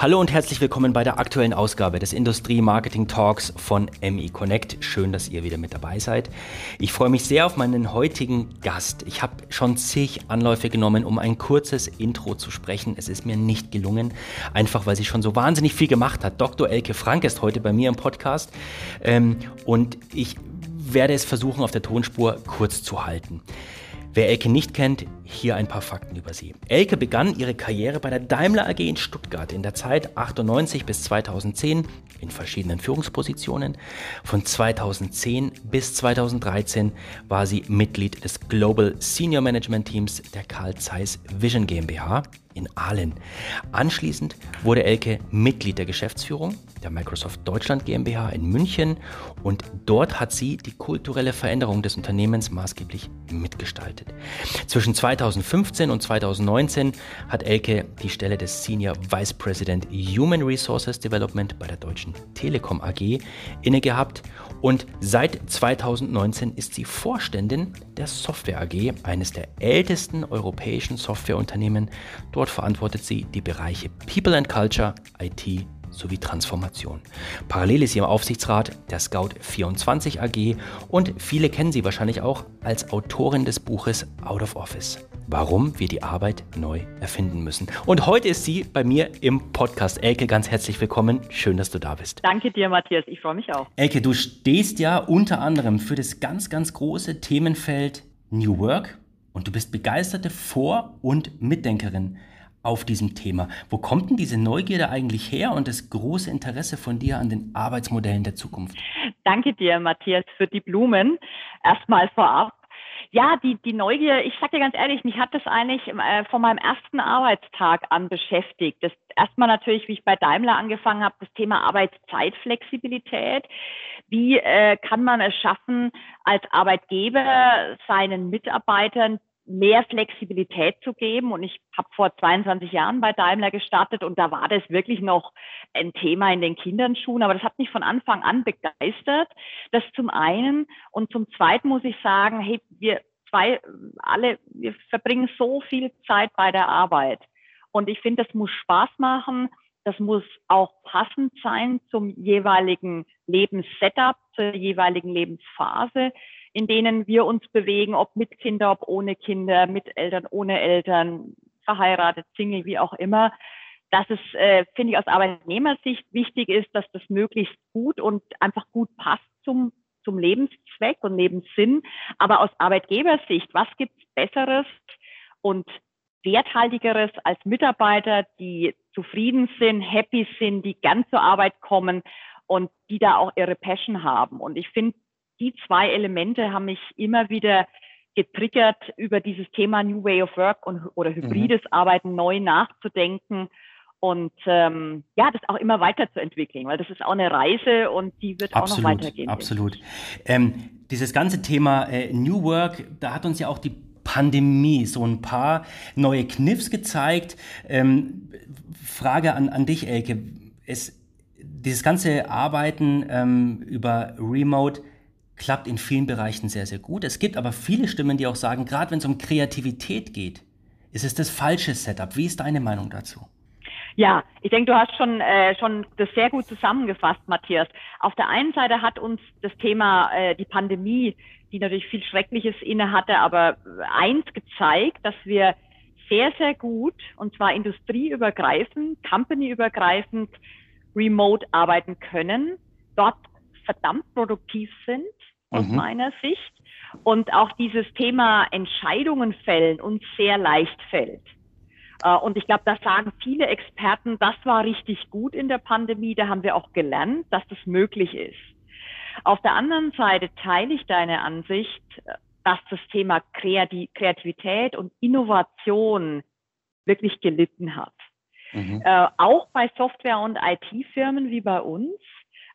Hallo und herzlich willkommen bei der aktuellen Ausgabe des Industrie Marketing Talks von ME Connect. Schön, dass ihr wieder mit dabei seid. Ich freue mich sehr auf meinen heutigen Gast. Ich habe schon zig Anläufe genommen, um ein kurzes Intro zu sprechen. Es ist mir nicht gelungen, einfach weil sie schon so wahnsinnig viel gemacht hat. Dr. Elke Frank ist heute bei mir im Podcast ähm, und ich werde es versuchen, auf der Tonspur kurz zu halten. Wer Elke nicht kennt, hier ein paar Fakten über sie. Elke begann ihre Karriere bei der Daimler AG in Stuttgart in der Zeit 98 bis 2010 in verschiedenen Führungspositionen. Von 2010 bis 2013 war sie Mitglied des Global Senior Management Teams der Carl Zeiss Vision GmbH in Aalen. Anschließend wurde Elke Mitglied der Geschäftsführung der Microsoft Deutschland GmbH in München und dort hat sie die kulturelle Veränderung des Unternehmens maßgeblich mitgestaltet. Zwischen 2015 und 2019 hat Elke die Stelle des Senior Vice President Human Resources Development bei der Deutschen Telekom AG inne gehabt und seit 2019 ist sie Vorständin der Software AG, eines der ältesten europäischen Softwareunternehmen. Dort verantwortet sie die Bereiche People and Culture, IT sowie Transformation. Parallel ist sie im Aufsichtsrat der Scout24 AG und viele kennen sie wahrscheinlich auch als Autorin des Buches Out of Office. Warum wir die Arbeit neu erfinden müssen. Und heute ist sie bei mir im Podcast. Elke, ganz herzlich willkommen. Schön, dass du da bist. Danke dir, Matthias. Ich freue mich auch. Elke, du stehst ja unter anderem für das ganz, ganz große Themenfeld New Work und du bist begeisterte Vor- und Mitdenkerin auf diesem Thema. Wo kommt denn diese Neugierde eigentlich her und das große Interesse von dir an den Arbeitsmodellen der Zukunft? Danke dir, Matthias, für die Blumen. Erstmal vorab. Ja, die, die Neugier, ich sage dir ganz ehrlich, mich hat das eigentlich äh, von meinem ersten Arbeitstag an beschäftigt. Das erstmal natürlich, wie ich bei Daimler angefangen habe, das Thema Arbeitszeitflexibilität. Wie äh, kann man es schaffen, als Arbeitgeber seinen Mitarbeitern mehr Flexibilität zu geben. Und ich habe vor 22 Jahren bei Daimler gestartet und da war das wirklich noch ein Thema in den Kinderschuhen. Aber das hat mich von Anfang an begeistert. Das zum einen. Und zum zweiten muss ich sagen, hey, wir zwei, alle, wir verbringen so viel Zeit bei der Arbeit. Und ich finde, das muss Spaß machen. Das muss auch passend sein zum jeweiligen Lebenssetup, zur jeweiligen Lebensphase in denen wir uns bewegen, ob mit Kinder, ob ohne Kinder, mit Eltern, ohne Eltern, verheiratet, Single, wie auch immer, dass es, äh, finde ich, aus Arbeitnehmersicht wichtig ist, dass das möglichst gut und einfach gut passt zum, zum Lebenszweck und Lebenssinn. Aber aus Arbeitgebersicht, was gibt's Besseres und Werthaltigeres als Mitarbeiter, die zufrieden sind, happy sind, die gern zur Arbeit kommen und die da auch ihre Passion haben. Und ich finde, die zwei Elemente haben mich immer wieder getriggert, über dieses Thema New Way of Work und, oder hybrides mhm. Arbeiten neu nachzudenken und ähm, ja, das auch immer weiterzuentwickeln, weil das ist auch eine Reise und die wird absolut, auch noch weitergehen. Absolut. Ähm, dieses ganze Thema äh, New Work, da hat uns ja auch die Pandemie so ein paar neue Kniffs gezeigt. Ähm, Frage an, an dich, Elke. Es, dieses ganze Arbeiten ähm, über Remote, klappt in vielen Bereichen sehr, sehr gut. Es gibt aber viele Stimmen, die auch sagen, gerade wenn es um Kreativität geht, ist es das falsche Setup. Wie ist deine Meinung dazu? Ja, ich denke, du hast schon, äh, schon das sehr gut zusammengefasst, Matthias. Auf der einen Seite hat uns das Thema, äh, die Pandemie, die natürlich viel Schreckliches inne hatte, aber eins gezeigt, dass wir sehr, sehr gut, und zwar industrieübergreifend, companyübergreifend, remote arbeiten können, dort verdammt produktiv sind aus mhm. meiner Sicht. Und auch dieses Thema Entscheidungen fällen uns sehr leicht fällt. Äh, und ich glaube, da sagen viele Experten, das war richtig gut in der Pandemie. Da haben wir auch gelernt, dass das möglich ist. Auf der anderen Seite teile ich deine Ansicht, dass das Thema Kreativität und Innovation wirklich gelitten hat. Mhm. Äh, auch bei Software- und IT-Firmen wie bei uns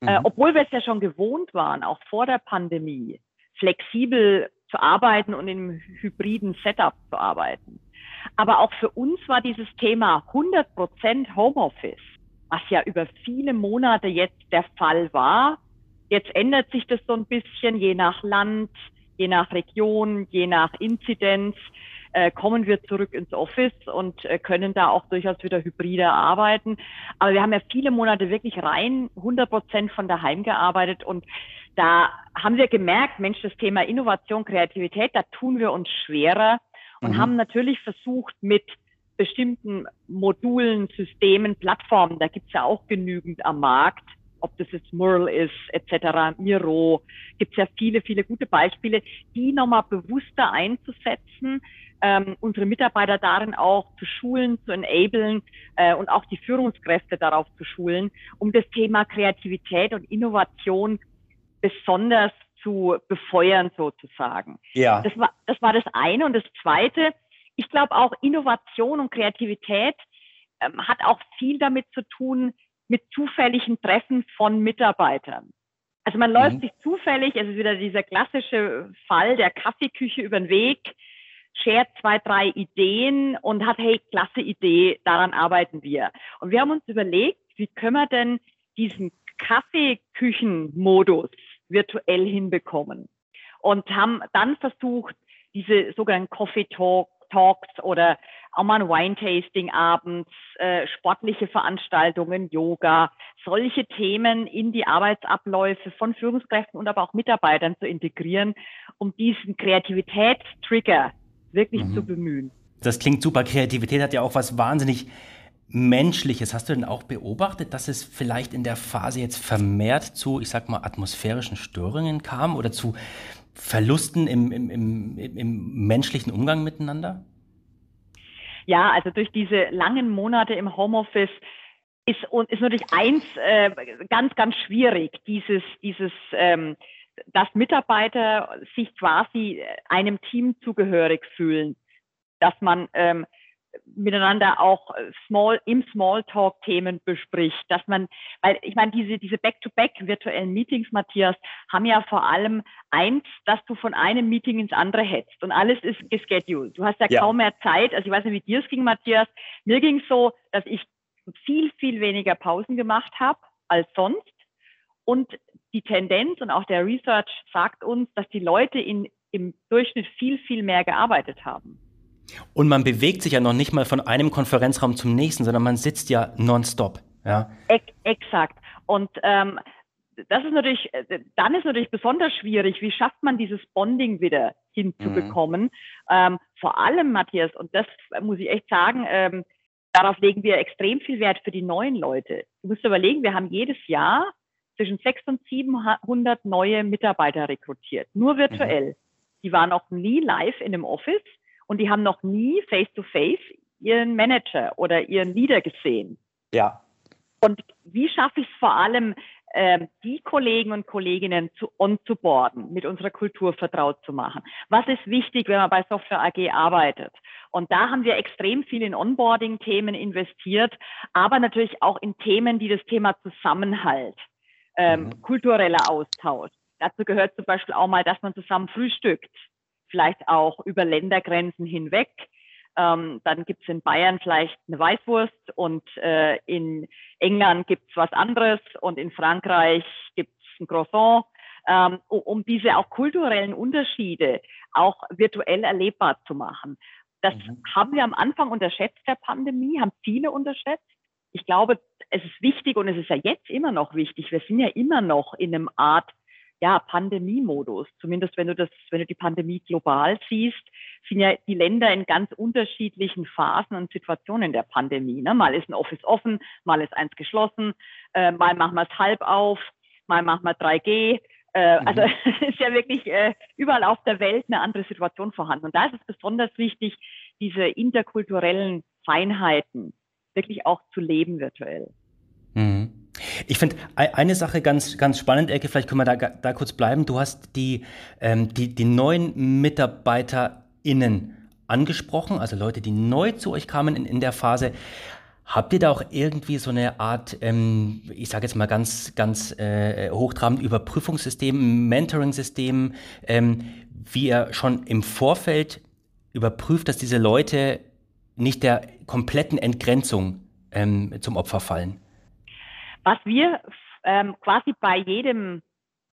äh, mhm. obwohl wir es ja schon gewohnt waren, auch vor der Pandemie, flexibel zu arbeiten und im hybriden Setup zu arbeiten. Aber auch für uns war dieses Thema 100 Prozent Homeoffice, was ja über viele Monate jetzt der Fall war. Jetzt ändert sich das so ein bisschen je nach Land, je nach Region, je nach Inzidenz. Äh, kommen wir zurück ins Office und äh, können da auch durchaus wieder hybrider arbeiten. Aber wir haben ja viele Monate wirklich rein 100 Prozent von daheim gearbeitet und da haben wir gemerkt, Mensch, das Thema Innovation, Kreativität, da tun wir uns schwerer und mhm. haben natürlich versucht mit bestimmten Modulen, Systemen, Plattformen, da gibt's ja auch genügend am Markt, ob das jetzt Mural ist, etc., Miro, gibt's ja viele, viele gute Beispiele, die nochmal bewusster einzusetzen, ähm, unsere Mitarbeiter darin auch zu schulen, zu enablen äh, und auch die Führungskräfte darauf zu schulen, um das Thema Kreativität und Innovation besonders zu befeuern sozusagen. Ja. Das war, das war das eine. Und das zweite, ich glaube auch Innovation und Kreativität ähm, hat auch viel damit zu tun, mit zufälligen Treffen von Mitarbeitern. Also man läuft mhm. sich zufällig, es ist wieder dieser klassische Fall der Kaffeeküche über den Weg, shared zwei, drei Ideen und hat, hey, klasse Idee, daran arbeiten wir. Und wir haben uns überlegt, wie können wir denn diesen Kaffeeküchenmodus virtuell hinbekommen? Und haben dann versucht, diese sogenannten Coffee Talk, Talks oder auch mal ein Wine-Tasting abends, äh, sportliche Veranstaltungen, Yoga, solche Themen in die Arbeitsabläufe von Führungskräften und aber auch Mitarbeitern zu integrieren, um diesen Kreativitätstrigger wirklich mhm. zu bemühen. Das klingt super. Kreativität hat ja auch was wahnsinnig Menschliches. Hast du denn auch beobachtet, dass es vielleicht in der Phase jetzt vermehrt zu, ich sag mal, atmosphärischen Störungen kam oder zu Verlusten im, im, im, im menschlichen Umgang miteinander? Ja, also durch diese langen Monate im Homeoffice ist, ist natürlich eins äh, ganz, ganz schwierig, dieses, dieses ähm, dass Mitarbeiter sich quasi einem Team zugehörig fühlen, dass man ähm, miteinander auch small im Smalltalk Themen bespricht, dass man, weil ich meine diese diese Back-to-Back virtuellen Meetings, Matthias, haben ja vor allem eins, dass du von einem Meeting ins andere hetzt und alles ist gescheduled. Du hast ja, ja. kaum mehr Zeit. Also ich weiß nicht, wie dir es ging, Matthias. Mir ging es so, dass ich viel viel weniger Pausen gemacht habe als sonst und die Tendenz und auch der Research sagt uns, dass die Leute in, im Durchschnitt viel, viel mehr gearbeitet haben. Und man bewegt sich ja noch nicht mal von einem Konferenzraum zum nächsten, sondern man sitzt ja nonstop. Ja. Ex exakt. Und ähm, das ist natürlich, dann ist natürlich besonders schwierig, wie schafft man dieses Bonding wieder hinzubekommen. Mhm. Ähm, vor allem, Matthias, und das muss ich echt sagen, ähm, darauf legen wir extrem viel Wert für die neuen Leute. Du musst überlegen, wir haben jedes Jahr zwischen 600 und 700 neue Mitarbeiter rekrutiert, nur virtuell. Mhm. Die waren noch nie live in einem Office und die haben noch nie face-to-face -face ihren Manager oder ihren Leader gesehen. Ja. Und wie schaffe ich es vor allem, äh, die Kollegen und Kolleginnen zu onzuboarden, mit unserer Kultur vertraut zu machen? Was ist wichtig, wenn man bei Software AG arbeitet? Und da haben wir extrem viel in Onboarding-Themen investiert, aber natürlich auch in Themen, die das Thema Zusammenhalt ähm, mhm. kultureller Austausch. Dazu gehört zum Beispiel auch mal, dass man zusammen frühstückt, vielleicht auch über Ländergrenzen hinweg. Ähm, dann gibt's in Bayern vielleicht eine Weißwurst und äh, in England gibt's was anderes und in Frankreich gibt's ein Croissant, ähm, um diese auch kulturellen Unterschiede auch virtuell erlebbar zu machen. Das mhm. haben wir am Anfang unterschätzt der Pandemie, haben viele unterschätzt ich glaube, es ist wichtig und es ist ja jetzt immer noch wichtig. Wir sind ja immer noch in einem Art ja, Pandemie-Modus. Zumindest wenn du das, wenn du die Pandemie global siehst, sind ja die Länder in ganz unterschiedlichen Phasen und Situationen der Pandemie. Ne? Mal ist ein Office offen, mal ist eins geschlossen, äh, mal machen wir es halb auf, mal machen wir 3G. Äh, mhm. Also es ist ja wirklich äh, überall auf der Welt eine andere Situation vorhanden. Und da ist es besonders wichtig, diese interkulturellen Feinheiten wirklich auch zu leben virtuell. Mhm. Ich finde eine Sache ganz, ganz spannend, Ecke, vielleicht können wir da, da kurz bleiben. Du hast die, ähm, die, die neuen MitarbeiterInnen angesprochen, also Leute, die neu zu euch kamen in, in der Phase. Habt ihr da auch irgendwie so eine Art, ähm, ich sage jetzt mal ganz, ganz äh, hochtrabend Überprüfungssystem, Mentoring-System, ähm, wie ihr schon im Vorfeld überprüft, dass diese Leute nicht der kompletten Entgrenzung ähm, zum Opfer fallen? Was wir ähm, quasi bei jedem,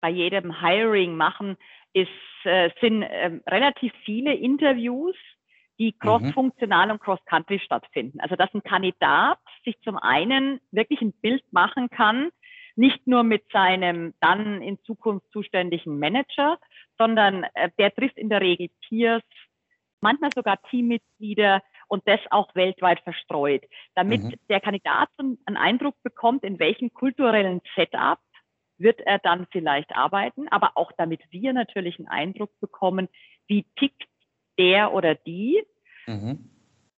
bei jedem Hiring machen, ist, äh, sind äh, relativ viele Interviews, die cross-funktional mhm. und cross-country stattfinden. Also dass ein Kandidat sich zum einen wirklich ein Bild machen kann, nicht nur mit seinem dann in Zukunft zuständigen Manager, sondern äh, der trifft in der Regel Peers, manchmal sogar Teammitglieder und das auch weltweit verstreut, damit mhm. der Kandidat einen Eindruck bekommt, in welchem kulturellen Setup wird er dann vielleicht arbeiten, aber auch damit wir natürlich einen Eindruck bekommen, wie tickt der oder die, mhm.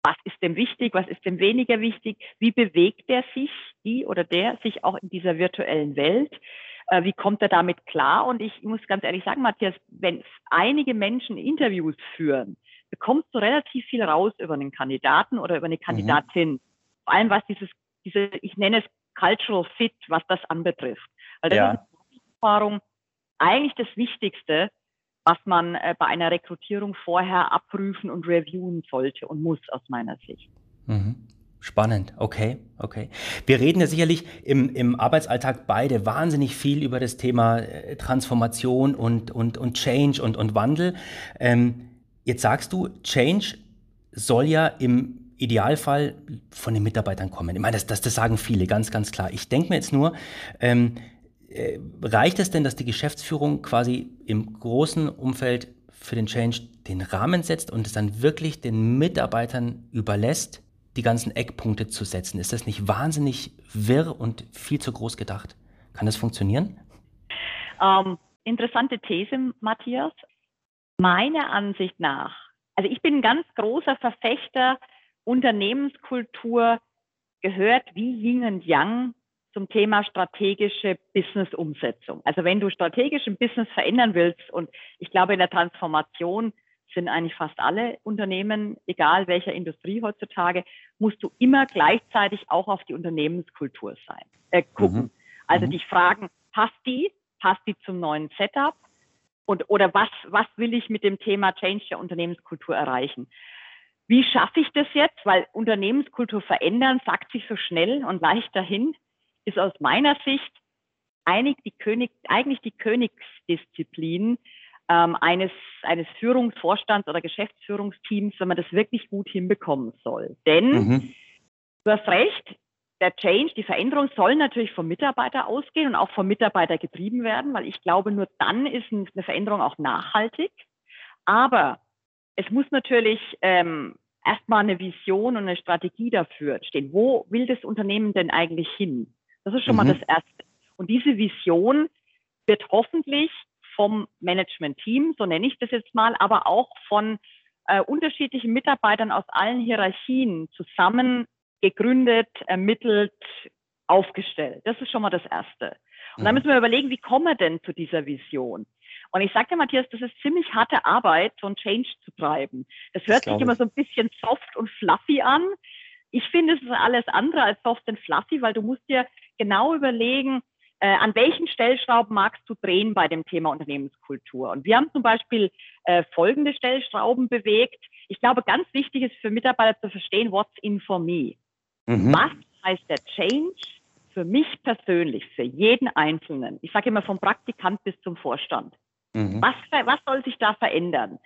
was ist dem wichtig, was ist dem weniger wichtig, wie bewegt er sich, die oder der sich auch in dieser virtuellen Welt, äh, wie kommt er damit klar? Und ich muss ganz ehrlich sagen, Matthias, wenn einige Menschen Interviews führen, bekommst du relativ viel raus über einen Kandidaten oder über eine mhm. Kandidatin. Mhm. Vor allem was dieses, diese, ich nenne es Cultural Fit, was das anbetrifft. Weil das ja. ist Erfahrung eigentlich das Wichtigste, was man äh, bei einer Rekrutierung vorher abprüfen und reviewen sollte und muss aus meiner Sicht. Mhm. Spannend, okay, okay. Wir reden ja sicherlich im, im Arbeitsalltag beide wahnsinnig viel über das Thema äh, Transformation und, und, und Change und, und Wandel. Ähm, jetzt sagst du, Change soll ja im Idealfall von den Mitarbeitern kommen. Ich meine, das, das, das sagen viele, ganz, ganz klar. Ich denke mir jetzt nur, ähm, äh, reicht es denn, dass die Geschäftsführung quasi im großen Umfeld für den Change den Rahmen setzt und es dann wirklich den Mitarbeitern überlässt, die ganzen Eckpunkte zu setzen? Ist das nicht wahnsinnig wirr und viel zu groß gedacht? Kann das funktionieren? Ähm, interessante These, Matthias. Meiner Ansicht nach, also ich bin ein ganz großer Verfechter, Unternehmenskultur gehört wie Yin und Yang zum Thema strategische Business-Umsetzung. Also wenn du strategisch ein Business verändern willst, und ich glaube, in der Transformation sind eigentlich fast alle Unternehmen, egal welcher Industrie heutzutage, musst du immer gleichzeitig auch auf die Unternehmenskultur sein, äh, gucken. Mhm. Also mhm. dich fragen, passt die? Passt die zum neuen Setup? Und, oder was, was will ich mit dem Thema Change der Unternehmenskultur erreichen? Wie schaffe ich das jetzt? Weil Unternehmenskultur verändern sagt sich so schnell und leicht dahin ist aus meiner Sicht einig die König, eigentlich die Königsdisziplin ähm, eines, eines Führungsvorstands oder Geschäftsführungsteams, wenn man das wirklich gut hinbekommen soll. Denn mhm. du hast recht, der Change, die Veränderung soll natürlich vom Mitarbeiter ausgehen und auch vom Mitarbeiter getrieben werden, weil ich glaube, nur dann ist eine Veränderung auch nachhaltig. Aber es muss natürlich ähm, erstmal eine Vision und eine Strategie dafür stehen. Wo will das Unternehmen denn eigentlich hin? Das ist schon mhm. mal das Erste. Und diese Vision wird hoffentlich vom Management-Team, so nenne ich das jetzt mal, aber auch von äh, unterschiedlichen Mitarbeitern aus allen Hierarchien zusammen gegründet, ermittelt, aufgestellt. Das ist schon mal das Erste. Und dann mhm. müssen wir überlegen, wie kommen wir denn zu dieser Vision? Und ich sagte Matthias, das ist ziemlich harte Arbeit, so ein Change zu treiben. Das hört das sich immer so ein bisschen soft und fluffy an. Ich finde, es ist alles andere als soft und fluffy, weil du musst dir genau überlegen, äh, an welchen Stellschrauben magst du drehen bei dem Thema Unternehmenskultur. Und wir haben zum Beispiel äh, folgende Stellschrauben bewegt. Ich glaube, ganz wichtig ist für Mitarbeiter zu verstehen, what's in for me. Mhm. Was heißt der Change für mich persönlich, für jeden Einzelnen? Ich sage immer vom Praktikant bis zum Vorstand. Mhm. Was, was soll sich da verändern?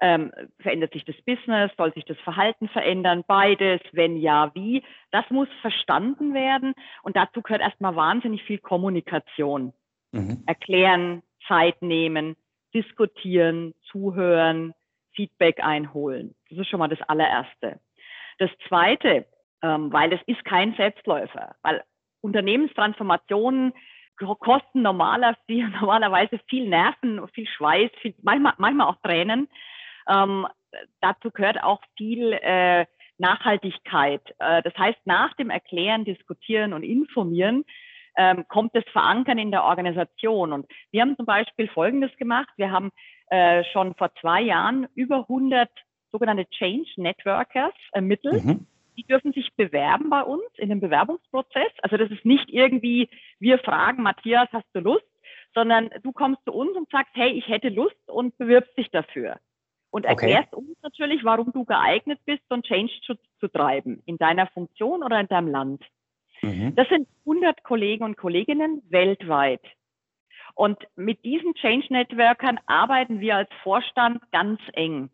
Ähm, verändert sich das Business? Soll sich das Verhalten verändern? Beides? Wenn ja, wie? Das muss verstanden werden. Und dazu gehört erstmal wahnsinnig viel Kommunikation. Mhm. Erklären, Zeit nehmen, diskutieren, zuhören, Feedback einholen. Das ist schon mal das allererste. Das zweite, ähm, weil es ist kein Selbstläufer, weil Unternehmenstransformationen kosten normaler, normalerweise viel Nerven, viel Schweiß, viel, manchmal, manchmal auch Tränen. Ähm, dazu gehört auch viel äh, Nachhaltigkeit. Äh, das heißt, nach dem Erklären, Diskutieren und Informieren ähm, kommt das Verankern in der Organisation. Und wir haben zum Beispiel Folgendes gemacht. Wir haben äh, schon vor zwei Jahren über 100 sogenannte Change Networkers ermittelt. Mhm. Die dürfen sich bewerben bei uns in dem Bewerbungsprozess. Also das ist nicht irgendwie, wir fragen, Matthias, hast du Lust? Sondern du kommst zu uns und sagst, hey, ich hätte Lust und bewirbst dich dafür und erklärst okay. uns natürlich, warum du geeignet bist, so einen Change zu, zu treiben in deiner Funktion oder in deinem Land. Mhm. Das sind 100 Kollegen und Kolleginnen weltweit. Und mit diesen Change Networkern arbeiten wir als Vorstand ganz eng.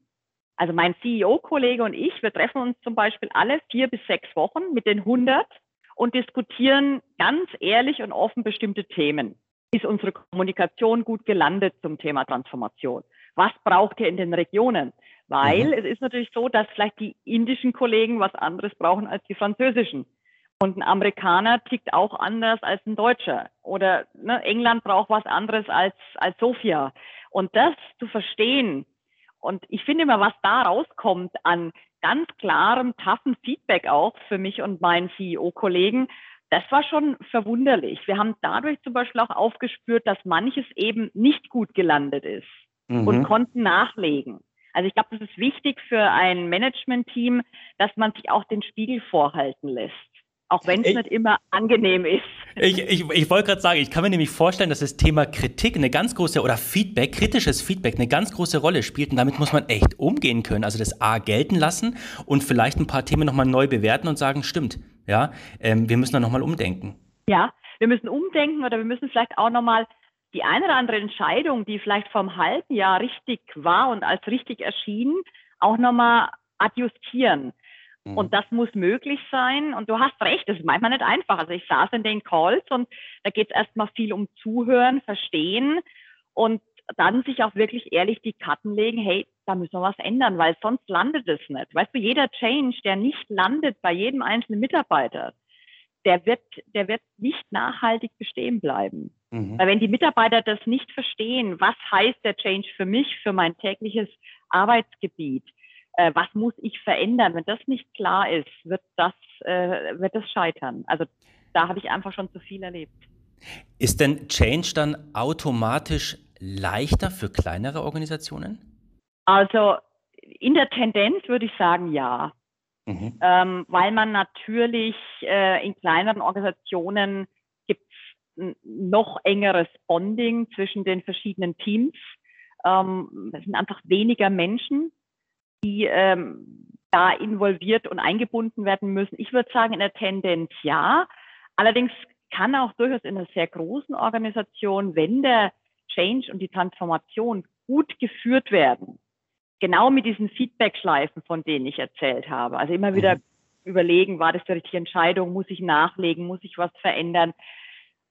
Also mein CEO-Kollege und ich, wir treffen uns zum Beispiel alle vier bis sechs Wochen mit den 100 und diskutieren ganz ehrlich und offen bestimmte Themen. Ist unsere Kommunikation gut gelandet zum Thema Transformation? Was braucht ihr in den Regionen? Weil mhm. es ist natürlich so, dass vielleicht die indischen Kollegen was anderes brauchen als die französischen. Und ein Amerikaner tickt auch anders als ein Deutscher. Oder ne, England braucht was anderes als, als Sofia. Und das zu verstehen, und ich finde immer, was da rauskommt an ganz klarem, taffen Feedback auch für mich und meinen CEO-Kollegen, das war schon verwunderlich. Wir haben dadurch zum Beispiel auch aufgespürt, dass manches eben nicht gut gelandet ist mhm. und konnten nachlegen. Also ich glaube, das ist wichtig für ein Management-Team, dass man sich auch den Spiegel vorhalten lässt. Auch wenn es nicht immer angenehm ist. Ich, ich, ich wollte gerade sagen, ich kann mir nämlich vorstellen, dass das Thema Kritik eine ganz große oder Feedback, kritisches Feedback eine ganz große Rolle spielt und damit muss man echt umgehen können. Also das A gelten lassen und vielleicht ein paar Themen nochmal neu bewerten und sagen, stimmt, ja, ähm, wir müssen da nochmal umdenken. Ja, wir müssen umdenken oder wir müssen vielleicht auch nochmal die eine oder andere Entscheidung, die vielleicht vor einem halben Jahr richtig war und als richtig erschien, auch nochmal adjustieren. Mhm. Und das muss möglich sein. Und du hast recht, das ist manchmal nicht einfach. Also ich saß in den Calls und da geht es erstmal viel um Zuhören, Verstehen und dann sich auch wirklich ehrlich die Karten legen, hey, da müssen wir was ändern, weil sonst landet es nicht. Weißt du, jeder Change, der nicht landet bei jedem einzelnen Mitarbeiter, der wird, der wird nicht nachhaltig bestehen bleiben. Mhm. Weil wenn die Mitarbeiter das nicht verstehen, was heißt der Change für mich, für mein tägliches Arbeitsgebiet, äh, was muss ich verändern? Wenn das nicht klar ist, wird das, äh, wird das scheitern. Also da habe ich einfach schon zu viel erlebt. Ist denn Change dann automatisch leichter für kleinere Organisationen? Also in der Tendenz würde ich sagen, ja. Mhm. Ähm, weil man natürlich äh, in kleineren Organisationen gibt es noch engeres Bonding zwischen den verschiedenen Teams. Ähm, es sind einfach weniger Menschen, die ähm, da involviert und eingebunden werden müssen? Ich würde sagen, in der Tendenz ja. Allerdings kann auch durchaus in einer sehr großen Organisation, wenn der Change und die Transformation gut geführt werden, genau mit diesen Feedback-Schleifen, von denen ich erzählt habe. Also immer wieder mhm. überlegen, war das die richtige Entscheidung, muss ich nachlegen, muss ich was verändern,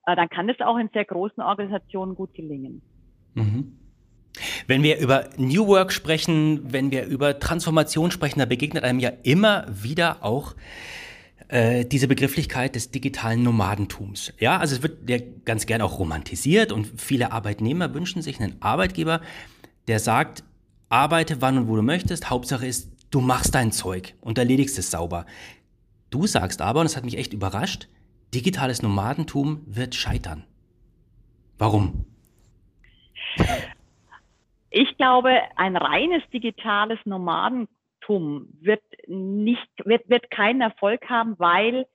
äh, dann kann das auch in sehr großen Organisationen gut gelingen. Mhm. Wenn wir über New Work sprechen, wenn wir über Transformation sprechen, da begegnet einem ja immer wieder auch äh, diese Begrifflichkeit des digitalen Nomadentums. Ja, also es wird ja ganz gern auch romantisiert und viele Arbeitnehmer wünschen sich einen Arbeitgeber, der sagt, arbeite wann und wo du möchtest, Hauptsache ist, du machst dein Zeug und erledigst es sauber. Du sagst aber, und das hat mich echt überrascht, digitales Nomadentum wird scheitern. Warum? Ich glaube, ein reines digitales Nomadentum wird nicht, wird, wird keinen Erfolg haben, weil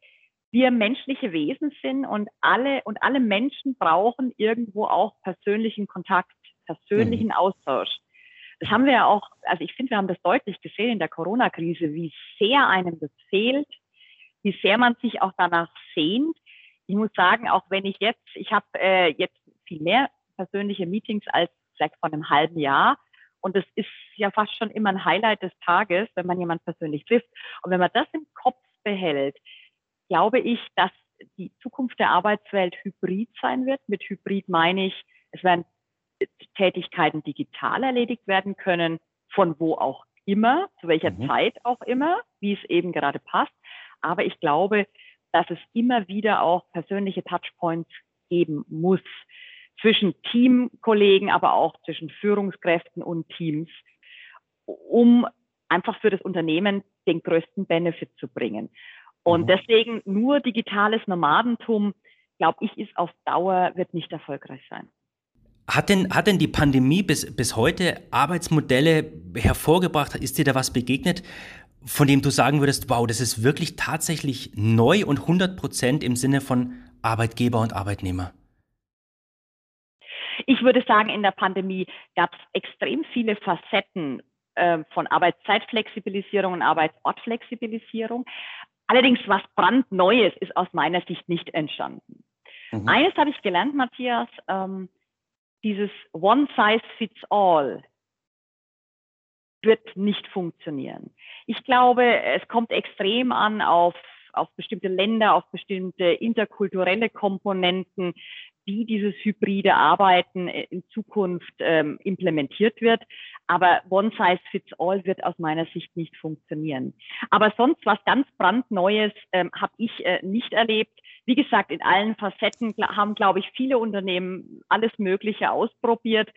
wir menschliche Wesen sind und alle, und alle Menschen brauchen irgendwo auch persönlichen Kontakt, persönlichen mhm. Austausch. Das haben wir ja auch, also ich finde, wir haben das deutlich gesehen in der Corona-Krise, wie sehr einem das fehlt, wie sehr man sich auch danach sehnt. Ich muss sagen, auch wenn ich jetzt, ich habe äh, jetzt viel mehr persönliche Meetings als vielleicht vor einem halben Jahr. Und das ist ja fast schon immer ein Highlight des Tages, wenn man jemand persönlich trifft. Und wenn man das im Kopf behält, glaube ich, dass die Zukunft der Arbeitswelt hybrid sein wird. Mit hybrid meine ich, es werden Tätigkeiten digital erledigt werden können, von wo auch immer, zu welcher mhm. Zeit auch immer, wie es eben gerade passt. Aber ich glaube, dass es immer wieder auch persönliche Touchpoints geben muss zwischen Teamkollegen, aber auch zwischen Führungskräften und Teams, um einfach für das Unternehmen den größten Benefit zu bringen. Und mhm. deswegen nur digitales Nomadentum, glaube ich, ist auf Dauer, wird nicht erfolgreich sein. Hat denn, hat denn die Pandemie bis, bis heute Arbeitsmodelle hervorgebracht? Ist dir da was begegnet, von dem du sagen würdest, wow, das ist wirklich tatsächlich neu und 100 Prozent im Sinne von Arbeitgeber und Arbeitnehmer? Ich würde sagen, in der Pandemie gab es extrem viele Facetten äh, von Arbeitszeitflexibilisierung und Arbeitsortflexibilisierung. Allerdings was brandneues ist aus meiner Sicht nicht entstanden. Mhm. Eines habe ich gelernt, Matthias, ähm, dieses One Size Fits All wird nicht funktionieren. Ich glaube, es kommt extrem an auf, auf bestimmte Länder, auf bestimmte interkulturelle Komponenten, wie dieses hybride Arbeiten in Zukunft ähm, implementiert wird. Aber One Size Fits All wird aus meiner Sicht nicht funktionieren. Aber sonst was ganz brandneues ähm, habe ich äh, nicht erlebt. Wie gesagt, in allen Facetten haben, glaube ich, viele Unternehmen alles Mögliche ausprobiert.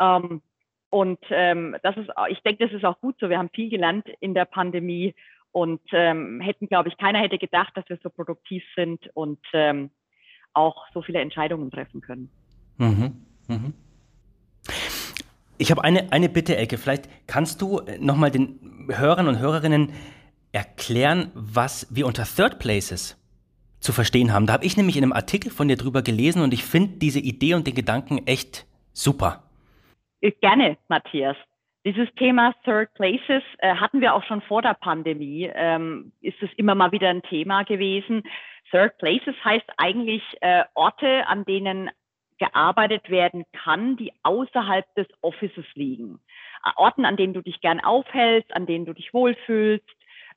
Ähm, und ähm, das ist, ich denke, das ist auch gut so. Wir haben viel gelernt in der Pandemie und ähm, hätten, glaube ich, keiner hätte gedacht, dass wir so produktiv sind und ähm, auch so viele Entscheidungen treffen können. Mhm. Mhm. Ich habe eine, eine Bitte, Elke. Vielleicht kannst du äh, nochmal den Hörern und Hörerinnen erklären, was wir unter Third Places zu verstehen haben. Da habe ich nämlich in einem Artikel von dir drüber gelesen und ich finde diese Idee und den Gedanken echt super. Äh, gerne, Matthias. Dieses Thema Third Places äh, hatten wir auch schon vor der Pandemie. Ähm, ist es immer mal wieder ein Thema gewesen. Third Places heißt eigentlich äh, Orte, an denen gearbeitet werden kann, die außerhalb des Offices liegen. Äh, Orten, an denen du dich gern aufhältst, an denen du dich wohlfühlst,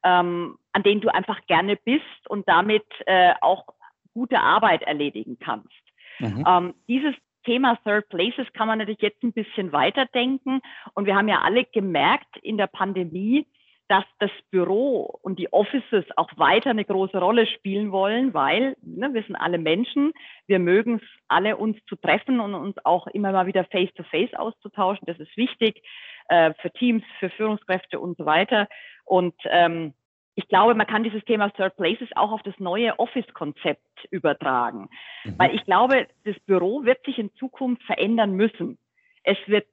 ähm, an denen du einfach gerne bist und damit äh, auch gute Arbeit erledigen kannst. Mhm. Ähm, dieses Thema Third Places kann man natürlich jetzt ein bisschen weiterdenken. Und wir haben ja alle gemerkt in der Pandemie, dass das Büro und die Offices auch weiter eine große Rolle spielen wollen, weil ne, wir sind alle Menschen, wir mögen es alle, uns zu treffen und uns auch immer mal wieder face-to-face -face auszutauschen. Das ist wichtig äh, für Teams, für Führungskräfte und so weiter. Und ähm, ich glaube, man kann dieses Thema Third Places auch auf das neue Office-Konzept übertragen. Mhm. Weil ich glaube, das Büro wird sich in Zukunft verändern müssen. Es wird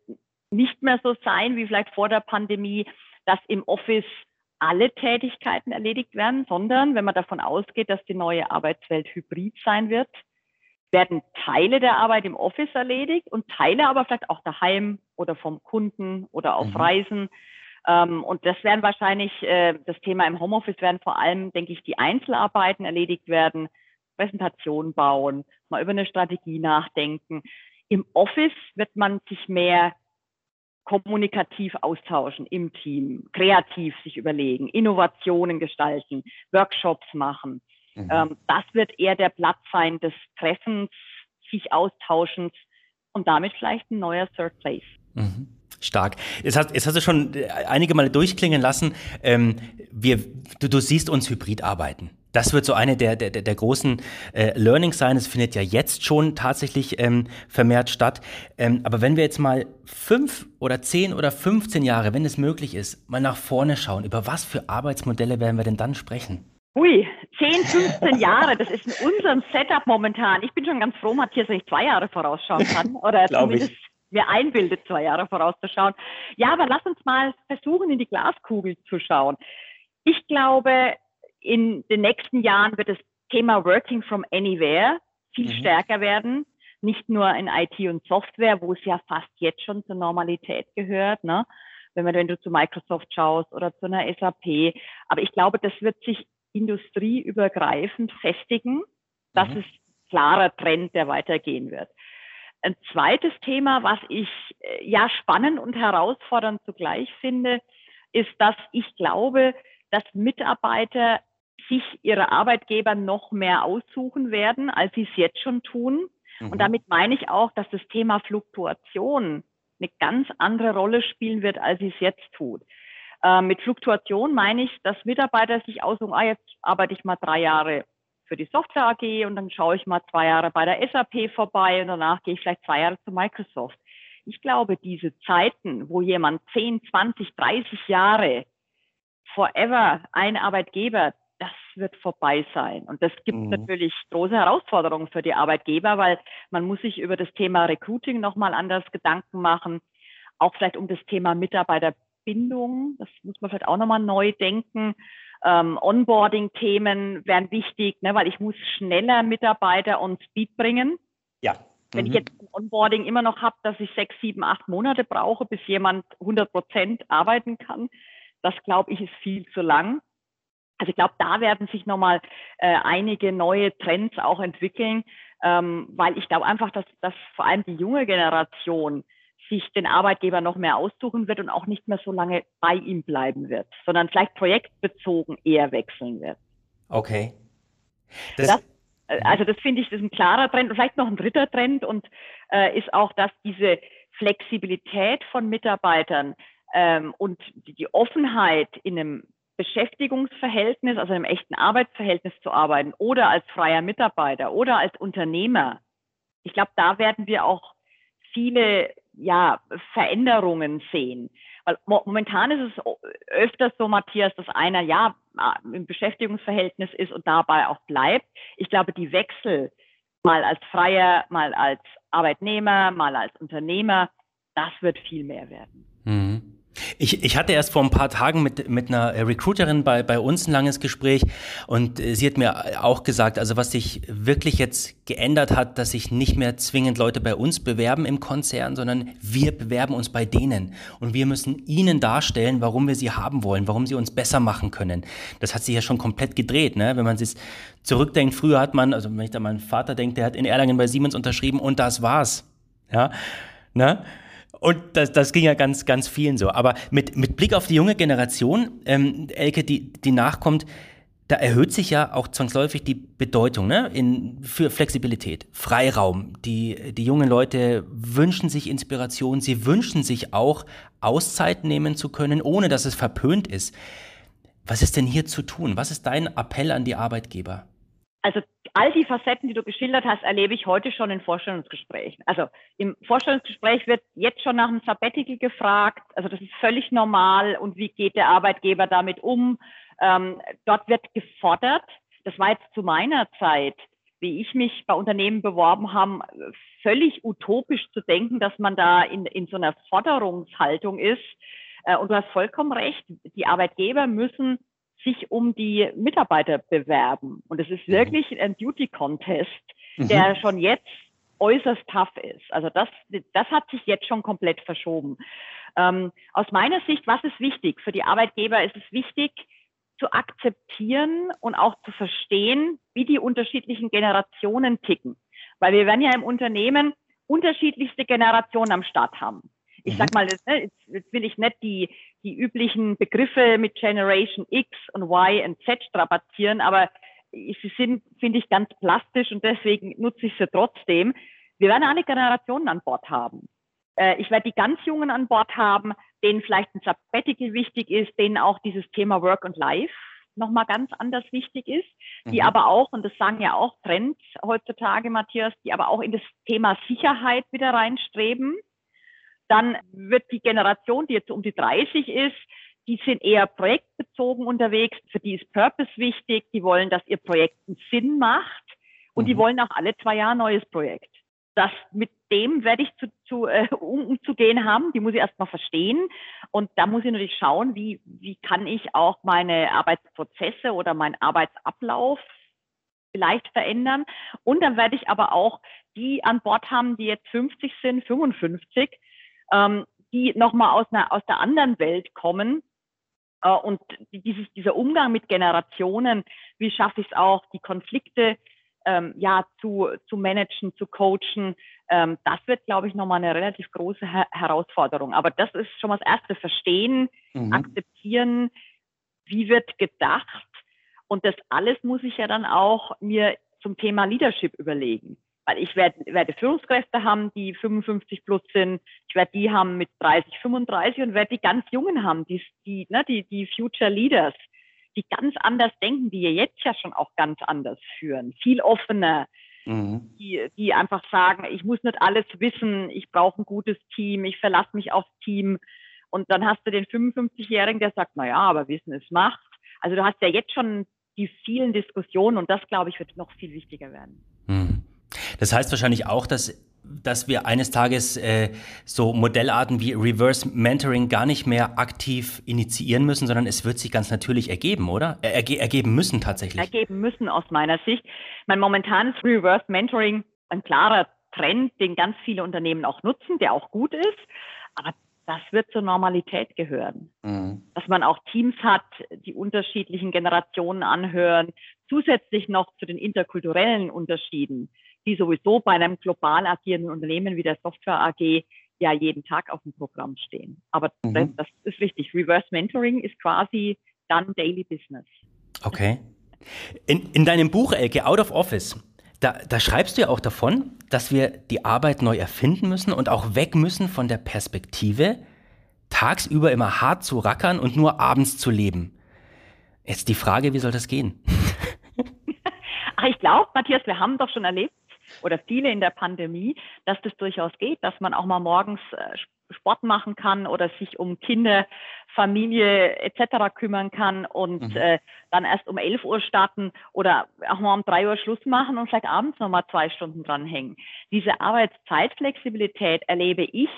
nicht mehr so sein wie vielleicht vor der Pandemie, dass im Office alle Tätigkeiten erledigt werden, sondern wenn man davon ausgeht, dass die neue Arbeitswelt hybrid sein wird, werden Teile der Arbeit im Office erledigt und Teile aber vielleicht auch daheim oder vom Kunden oder auf mhm. Reisen. Ähm, und das werden wahrscheinlich, äh, das Thema im Homeoffice werden vor allem, denke ich, die Einzelarbeiten erledigt werden, Präsentation bauen, mal über eine Strategie nachdenken. Im Office wird man sich mehr kommunikativ austauschen im Team, kreativ sich überlegen, Innovationen gestalten, Workshops machen. Mhm. Ähm, das wird eher der Platz sein des Treffens, sich Austauschens und damit vielleicht ein neuer Third Place. Mhm. Stark. Jetzt hast, jetzt hast du schon einige Male durchklingen lassen. Ähm, wir, du, du siehst uns hybrid arbeiten. Das wird so eine der, der, der großen äh, Learnings sein. Es findet ja jetzt schon tatsächlich ähm, vermehrt statt. Ähm, aber wenn wir jetzt mal fünf oder zehn oder 15 Jahre, wenn es möglich ist, mal nach vorne schauen, über was für Arbeitsmodelle werden wir denn dann sprechen? Ui, 10, 15 Jahre, das ist in unserem Setup momentan. Ich bin schon ganz froh, Matthias, wenn ich zwei Jahre vorausschauen kann. Oder zumindest ich. Mir einbildet, zwei Jahre vorauszuschauen. Ja, aber lass uns mal versuchen, in die Glaskugel zu schauen. Ich glaube, in den nächsten Jahren wird das Thema Working from Anywhere viel mhm. stärker werden. Nicht nur in IT und Software, wo es ja fast jetzt schon zur Normalität gehört, ne? Wenn, man, wenn du zu Microsoft schaust oder zu einer SAP. Aber ich glaube, das wird sich industrieübergreifend festigen. Das mhm. ist klarer Trend, der weitergehen wird. Ein zweites Thema, was ich äh, ja spannend und herausfordernd zugleich finde, ist, dass ich glaube, dass Mitarbeiter sich ihre Arbeitgeber noch mehr aussuchen werden, als sie es jetzt schon tun. Mhm. Und damit meine ich auch, dass das Thema Fluktuation eine ganz andere Rolle spielen wird, als sie es jetzt tut. Äh, mit Fluktuation meine ich, dass Mitarbeiter sich aussuchen, ah, jetzt arbeite ich mal drei Jahre für die Software AG und dann schaue ich mal zwei Jahre bei der SAP vorbei und danach gehe ich vielleicht zwei Jahre zu Microsoft. Ich glaube, diese Zeiten, wo jemand 10, 20, 30 Jahre forever ein Arbeitgeber das wird vorbei sein. Und das gibt mhm. natürlich große Herausforderungen für die Arbeitgeber, weil man muss sich über das Thema Recruiting nochmal anders Gedanken machen. Auch vielleicht um das Thema Mitarbeiterbindung. Das muss man vielleicht auch nochmal neu denken. Ähm, Onboarding-Themen wären wichtig, ne, weil ich muss schneller Mitarbeiter on Speed bringen. Ja. Wenn mhm. ich jetzt ein Onboarding immer noch habe, dass ich sechs, sieben, acht Monate brauche, bis jemand 100 Prozent arbeiten kann, das glaube ich ist viel zu lang. Also ich glaube, da werden sich nochmal äh, einige neue Trends auch entwickeln, ähm, weil ich glaube einfach, dass, dass vor allem die junge Generation sich den Arbeitgeber noch mehr aussuchen wird und auch nicht mehr so lange bei ihm bleiben wird, sondern vielleicht projektbezogen eher wechseln wird. Okay. Das, das, äh, also das finde ich, das ist ein klarer Trend. Und vielleicht noch ein dritter Trend und äh, ist auch, dass diese Flexibilität von Mitarbeitern ähm, und die, die Offenheit in einem Beschäftigungsverhältnis, also einem echten Arbeitsverhältnis zu arbeiten oder als freier Mitarbeiter oder als Unternehmer. Ich glaube, da werden wir auch viele ja, Veränderungen sehen. Weil momentan ist es öfters so, Matthias, dass einer ja im Beschäftigungsverhältnis ist und dabei auch bleibt. Ich glaube, die Wechsel mal als Freier, mal als Arbeitnehmer, mal als Unternehmer, das wird viel mehr werden. Ich, ich hatte erst vor ein paar Tagen mit, mit einer Recruiterin bei, bei uns ein langes Gespräch und äh, sie hat mir auch gesagt, also was sich wirklich jetzt geändert hat, dass sich nicht mehr zwingend Leute bei uns bewerben im Konzern, sondern wir bewerben uns bei denen und wir müssen ihnen darstellen, warum wir sie haben wollen, warum sie uns besser machen können. Das hat sich ja schon komplett gedreht, ne? wenn man sich zurückdenkt. Früher hat man, also wenn ich da meinen Vater denke, der hat in Erlangen bei Siemens unterschrieben und das war's. Ja, ne? Und das, das ging ja ganz, ganz vielen so. Aber mit, mit Blick auf die junge Generation, ähm, Elke, die, die nachkommt, da erhöht sich ja auch zwangsläufig die Bedeutung ne? In, für Flexibilität, Freiraum. Die, die jungen Leute wünschen sich Inspiration, sie wünschen sich auch Auszeit nehmen zu können, ohne dass es verpönt ist. Was ist denn hier zu tun? Was ist dein Appell an die Arbeitgeber? Also all die Facetten, die du geschildert hast, erlebe ich heute schon in Vorstellungsgesprächen. Also im Vorstellungsgespräch wird jetzt schon nach einem Sabbatical gefragt. Also das ist völlig normal. Und wie geht der Arbeitgeber damit um? Ähm, dort wird gefordert. Das war jetzt zu meiner Zeit, wie ich mich bei Unternehmen beworben habe, völlig utopisch zu denken, dass man da in, in so einer Forderungshaltung ist. Äh, und du hast vollkommen recht. Die Arbeitgeber müssen sich um die Mitarbeiter bewerben. Und es ist mhm. wirklich ein Duty Contest, mhm. der mhm. schon jetzt äußerst tough ist. Also das, das hat sich jetzt schon komplett verschoben. Ähm, aus meiner Sicht, was ist wichtig? Für die Arbeitgeber ist es wichtig, zu akzeptieren und auch zu verstehen, wie die unterschiedlichen Generationen ticken. Weil wir werden ja im Unternehmen unterschiedlichste Generationen am Start haben. Ich mhm. sag mal, ne, jetzt, jetzt will ich nicht die, die üblichen Begriffe mit Generation X und Y und Z strapazieren, aber sie sind, finde ich, ganz plastisch und deswegen nutze ich sie trotzdem. Wir werden alle Generationen an Bord haben. Äh, ich werde die ganz Jungen an Bord haben, denen vielleicht ein Sabbatical wichtig ist, denen auch dieses Thema Work und Life nochmal ganz anders wichtig ist, die mhm. aber auch, und das sagen ja auch Trends heutzutage, Matthias, die aber auch in das Thema Sicherheit wieder reinstreben dann wird die Generation, die jetzt um die 30 ist, die sind eher projektbezogen unterwegs. Für die ist Purpose wichtig. Die wollen, dass ihr Projekt einen Sinn macht. Und mhm. die wollen auch alle zwei Jahre ein neues Projekt. Das mit dem werde ich zu, zu äh, umzugehen haben. Die muss ich erstmal verstehen. Und da muss ich natürlich schauen, wie, wie kann ich auch meine Arbeitsprozesse oder meinen Arbeitsablauf vielleicht verändern. Und dann werde ich aber auch die an Bord haben, die jetzt 50 sind, 55, ähm, die nochmal aus, einer, aus der anderen Welt kommen. Äh, und dieses, dieser Umgang mit Generationen, wie schaffe ich es auch, die Konflikte ähm, ja, zu, zu managen, zu coachen, ähm, das wird, glaube ich, nochmal eine relativ große Her Herausforderung. Aber das ist schon mal das Erste, verstehen, mhm. akzeptieren, wie wird gedacht. Und das alles muss ich ja dann auch mir zum Thema Leadership überlegen weil ich werde, werde Führungskräfte haben, die 55 plus sind. Ich werde die haben mit 30, 35 und werde die ganz Jungen haben, die, die, ne, die, die Future Leaders, die ganz anders denken, die jetzt ja schon auch ganz anders führen, viel offener, mhm. die, die einfach sagen, ich muss nicht alles wissen, ich brauche ein gutes Team, ich verlasse mich aufs Team. Und dann hast du den 55-Jährigen, der sagt, na ja, aber Wissen ist Macht. Also du hast ja jetzt schon die vielen Diskussionen und das, glaube ich, wird noch viel wichtiger werden. Das heißt wahrscheinlich auch, dass dass wir eines Tages äh, so Modellarten wie Reverse Mentoring gar nicht mehr aktiv initiieren müssen, sondern es wird sich ganz natürlich ergeben, oder? Er, erge ergeben müssen tatsächlich. Ergeben müssen aus meiner Sicht. Mein momentanes Reverse Mentoring ein klarer Trend, den ganz viele Unternehmen auch nutzen, der auch gut ist. Aber das wird zur Normalität gehören. Mhm. Dass man auch Teams hat, die unterschiedlichen Generationen anhören, zusätzlich noch zu den interkulturellen Unterschieden die sowieso bei einem global agierenden Unternehmen wie der Software AG ja jeden Tag auf dem Programm stehen. Aber mhm. das, das ist richtig. Reverse Mentoring ist quasi dann Daily Business. Okay. In, in deinem Buch, Elke, Out of Office, da, da, schreibst du ja auch davon, dass wir die Arbeit neu erfinden müssen und auch weg müssen von der Perspektive, tagsüber immer hart zu rackern und nur abends zu leben. Jetzt die Frage, wie soll das gehen? Ach, ich glaube, Matthias, wir haben doch schon erlebt, oder viele in der Pandemie, dass das durchaus geht, dass man auch mal morgens äh, Sport machen kann oder sich um Kinder, Familie etc. kümmern kann und mhm. äh, dann erst um 11 Uhr starten oder auch mal um 3 Uhr Schluss machen und vielleicht abends noch mal zwei Stunden dranhängen. Diese Arbeitszeitflexibilität erlebe ich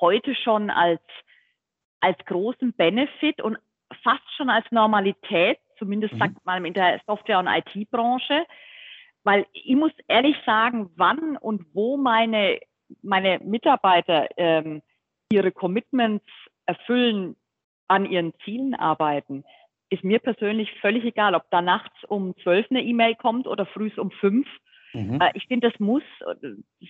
heute schon als, als großen Benefit und fast schon als Normalität, zumindest mhm. sagt man in der Software- und IT-Branche, weil ich muss ehrlich sagen, wann und wo meine, meine Mitarbeiter ähm, ihre Commitments erfüllen, an ihren Zielen arbeiten, ist mir persönlich völlig egal, ob da nachts um zwölf eine E-Mail kommt oder früh um fünf. Mhm. Äh, ich finde, das muss,